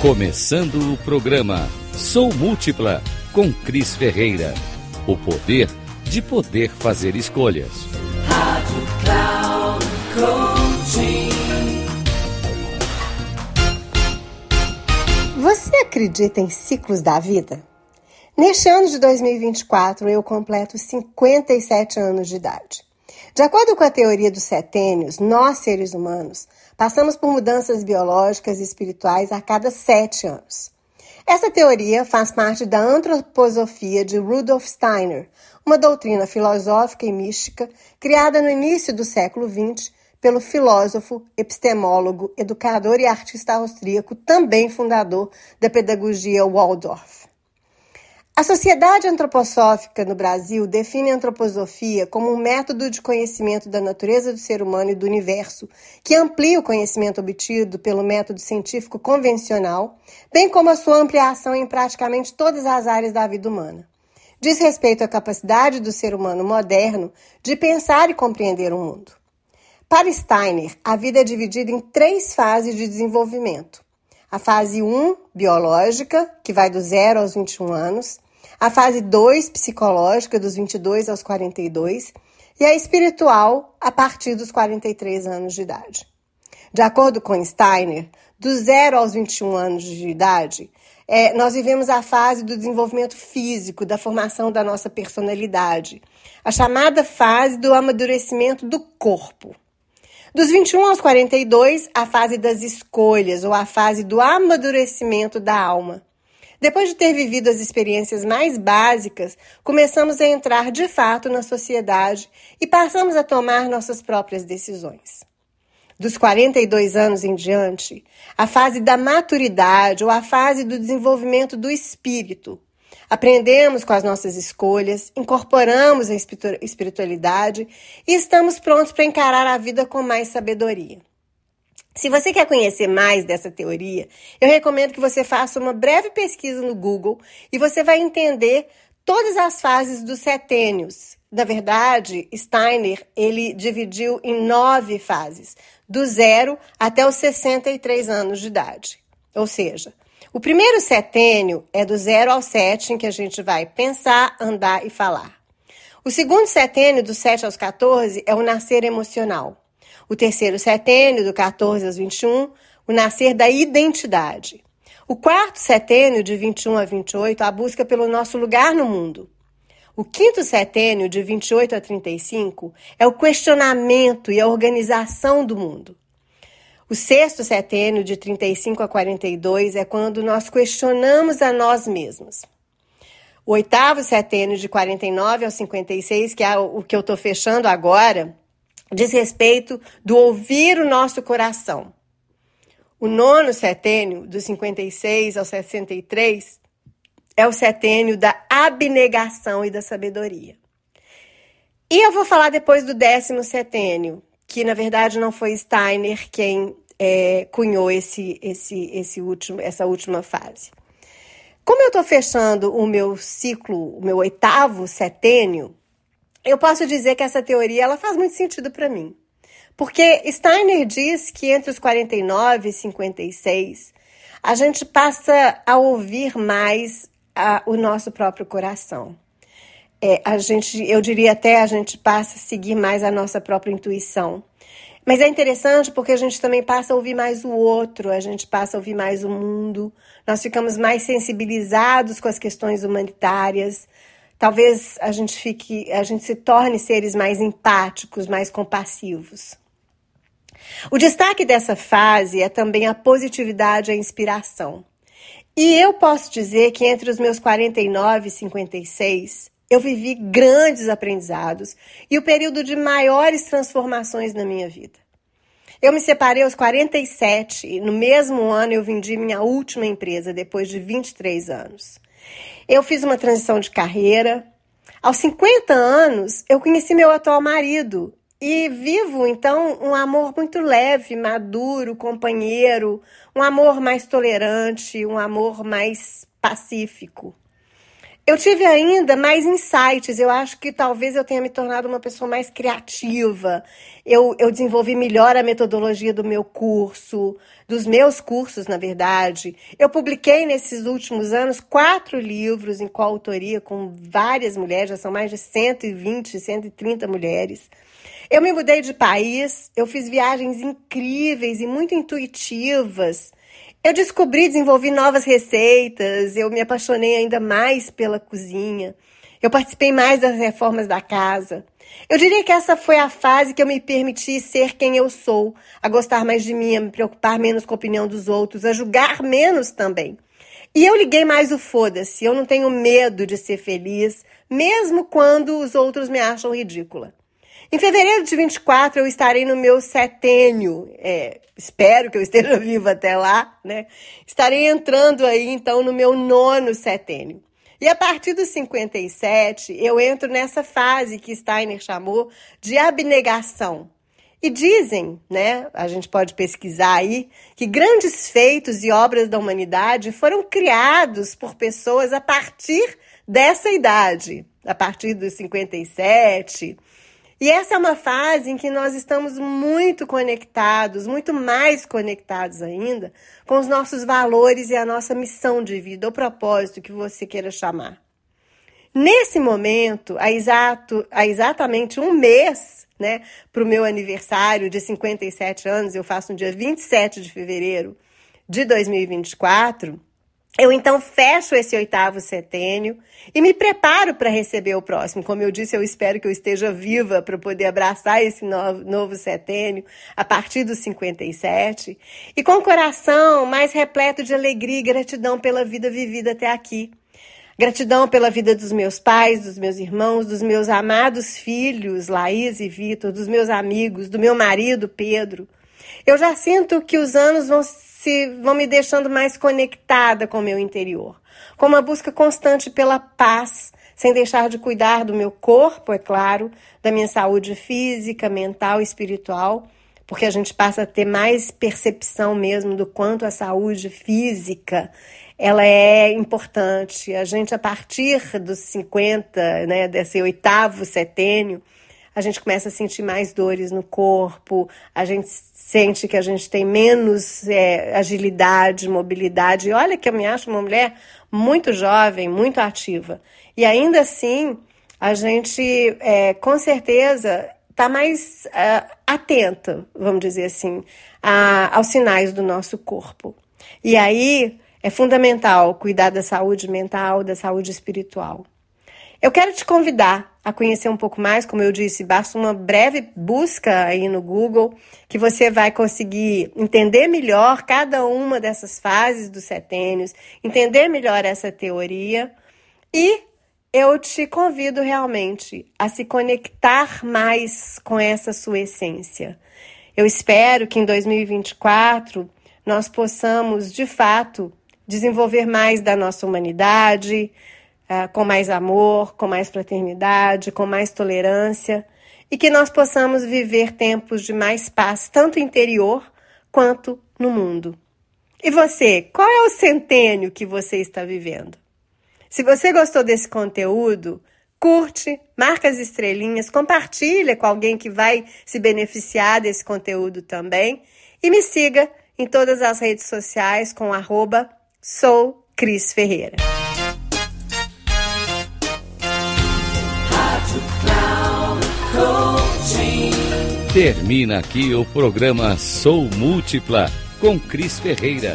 Começando o programa Sou Múltipla com Cris Ferreira. O poder de poder fazer escolhas. Rádio Cloud Coaching. Você acredita em ciclos da vida? Neste ano de 2024, eu completo 57 anos de idade. De acordo com a teoria dos setênios, nós, seres humanos, passamos por mudanças biológicas e espirituais a cada sete anos. Essa teoria faz parte da antroposofia de Rudolf Steiner, uma doutrina filosófica e mística criada no início do século XX pelo filósofo, epistemólogo, educador e artista austríaco, também fundador da pedagogia Waldorf. A Sociedade Antroposófica no Brasil define a antroposofia como um método de conhecimento da natureza do ser humano e do universo, que amplia o conhecimento obtido pelo método científico convencional, bem como a sua ampliação em praticamente todas as áreas da vida humana. Diz respeito à capacidade do ser humano moderno de pensar e compreender o mundo. Para Steiner, a vida é dividida em três fases de desenvolvimento. A fase 1, biológica, que vai do 0 aos 21 anos a fase 2 psicológica, dos 22 aos 42, e a espiritual, a partir dos 43 anos de idade. De acordo com Steiner, do 0 aos 21 anos de idade, é, nós vivemos a fase do desenvolvimento físico, da formação da nossa personalidade, a chamada fase do amadurecimento do corpo. Dos 21 aos 42, a fase das escolhas, ou a fase do amadurecimento da alma. Depois de ter vivido as experiências mais básicas, começamos a entrar de fato na sociedade e passamos a tomar nossas próprias decisões. Dos 42 anos em diante, a fase da maturidade ou a fase do desenvolvimento do espírito. Aprendemos com as nossas escolhas, incorporamos a espiritualidade e estamos prontos para encarar a vida com mais sabedoria. Se você quer conhecer mais dessa teoria, eu recomendo que você faça uma breve pesquisa no Google e você vai entender todas as fases dos setênios. Na verdade, Steiner ele dividiu em nove fases, do zero até os 63 anos de idade. Ou seja, o primeiro setênio é do zero ao sete, em que a gente vai pensar, andar e falar. O segundo setênio, do 7 aos 14, é o nascer emocional o terceiro setênio, do 14 aos 21, o nascer da identidade. O quarto setênio, de 21 a 28, a busca pelo nosso lugar no mundo. O quinto setênio, de 28 a 35, é o questionamento e a organização do mundo. O sexto setênio, de 35 a 42, é quando nós questionamos a nós mesmos. O oitavo setênio, de 49 ao 56, que é o que eu estou fechando agora, diz respeito do ouvir o nosso coração. O nono setênio, dos 56 ao 63, é o setênio da abnegação e da sabedoria. E eu vou falar depois do décimo setênio, que na verdade não foi Steiner quem é, cunhou esse, esse, esse último, essa última fase. Como eu estou fechando o meu ciclo, o meu oitavo setênio, eu posso dizer que essa teoria ela faz muito sentido para mim. Porque Steiner diz que entre os 49 e 56, a gente passa a ouvir mais a, o nosso próprio coração. É, a gente, eu diria até a gente passa a seguir mais a nossa própria intuição. Mas é interessante porque a gente também passa a ouvir mais o outro, a gente passa a ouvir mais o mundo, nós ficamos mais sensibilizados com as questões humanitárias, talvez a gente fique, a gente se torne seres mais empáticos, mais compassivos. O destaque dessa fase é também a positividade e a inspiração. E eu posso dizer que entre os meus 49 e 56, eu vivi grandes aprendizados e o período de maiores transformações na minha vida. Eu me separei aos 47 e no mesmo ano eu vendi minha última empresa depois de 23 anos. Eu fiz uma transição de carreira. Aos 50 anos, eu conheci meu atual marido e vivo então um amor muito leve, maduro, companheiro, um amor mais tolerante, um amor mais pacífico. Eu tive ainda mais insights. Eu acho que talvez eu tenha me tornado uma pessoa mais criativa. Eu, eu desenvolvi melhor a metodologia do meu curso, dos meus cursos, na verdade. Eu publiquei nesses últimos anos quatro livros em coautoria com várias mulheres, já são mais de 120, 130 mulheres. Eu me mudei de país, eu fiz viagens incríveis e muito intuitivas. Eu descobri, desenvolvi novas receitas, eu me apaixonei ainda mais pela cozinha. Eu participei mais das reformas da casa. Eu diria que essa foi a fase que eu me permiti ser quem eu sou, a gostar mais de mim, a me preocupar menos com a opinião dos outros, a julgar menos também. E eu liguei mais o foda-se, eu não tenho medo de ser feliz, mesmo quando os outros me acham ridícula. Em fevereiro de 24 eu estarei no meu setênio, é, espero que eu esteja viva até lá, né? Estarei entrando aí então no meu nono setênio. E a partir dos 57 eu entro nessa fase que Steiner chamou de abnegação. E dizem, né, a gente pode pesquisar aí, que grandes feitos e obras da humanidade foram criados por pessoas a partir dessa idade, a partir dos 57, e essa é uma fase em que nós estamos muito conectados, muito mais conectados ainda, com os nossos valores e a nossa missão de vida, o propósito que você queira chamar. Nesse momento, há, exato, há exatamente um mês, né, para o meu aniversário de 57 anos, eu faço no dia 27 de fevereiro de 2024, eu então fecho esse oitavo setênio e me preparo para receber o próximo. Como eu disse, eu espero que eu esteja viva para poder abraçar esse novo, novo setênio a partir dos 57 e com o coração mais repleto de alegria e gratidão pela vida vivida até aqui. Gratidão pela vida dos meus pais, dos meus irmãos, dos meus amados filhos, Laís e Vitor, dos meus amigos, do meu marido, Pedro. Eu já sinto que os anos vão se vão me deixando mais conectada com o meu interior, com uma busca constante pela paz, sem deixar de cuidar do meu corpo, é claro, da minha saúde física, mental e espiritual, porque a gente passa a ter mais percepção mesmo do quanto a saúde física ela é importante. A gente, a partir dos 50, né, desse oitavo setênio, a gente começa a sentir mais dores no corpo, a gente sente que a gente tem menos é, agilidade, mobilidade. E olha que eu me acho uma mulher muito jovem, muito ativa. E ainda assim, a gente, é, com certeza, está mais é, atenta, vamos dizer assim, a, aos sinais do nosso corpo. E aí é fundamental cuidar da saúde mental, da saúde espiritual. Eu quero te convidar a conhecer um pouco mais, como eu disse, basta uma breve busca aí no Google que você vai conseguir entender melhor cada uma dessas fases dos setênios, entender melhor essa teoria e eu te convido realmente a se conectar mais com essa sua essência. Eu espero que em 2024 nós possamos, de fato, desenvolver mais da nossa humanidade, com mais amor, com mais fraternidade, com mais tolerância e que nós possamos viver tempos de mais paz, tanto interior quanto no mundo. E você, qual é o centênio que você está vivendo? Se você gostou desse conteúdo, curte, marca as estrelinhas, compartilha com alguém que vai se beneficiar desse conteúdo também e me siga em todas as redes sociais com arroba sou Cris Ferreira. Termina aqui o programa Sou Múltipla com Cris Ferreira.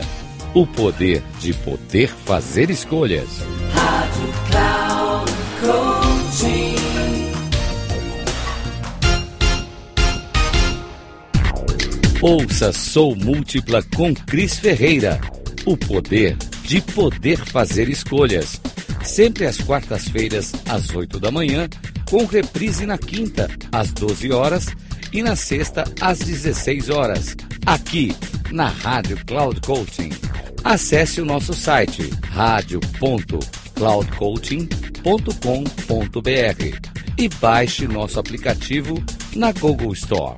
O poder de poder fazer escolhas. Rádio Cloud Coaching. Ouça Sou Múltipla com Cris Ferreira. O poder de poder fazer escolhas. Sempre às quartas-feiras, às 8 da manhã, com reprise na quinta, às 12 horas e na sexta às 16 horas, aqui na Rádio Cloud Coaching. Acesse o nosso site radio.cloudcoaching.com.br e baixe nosso aplicativo na Google Store.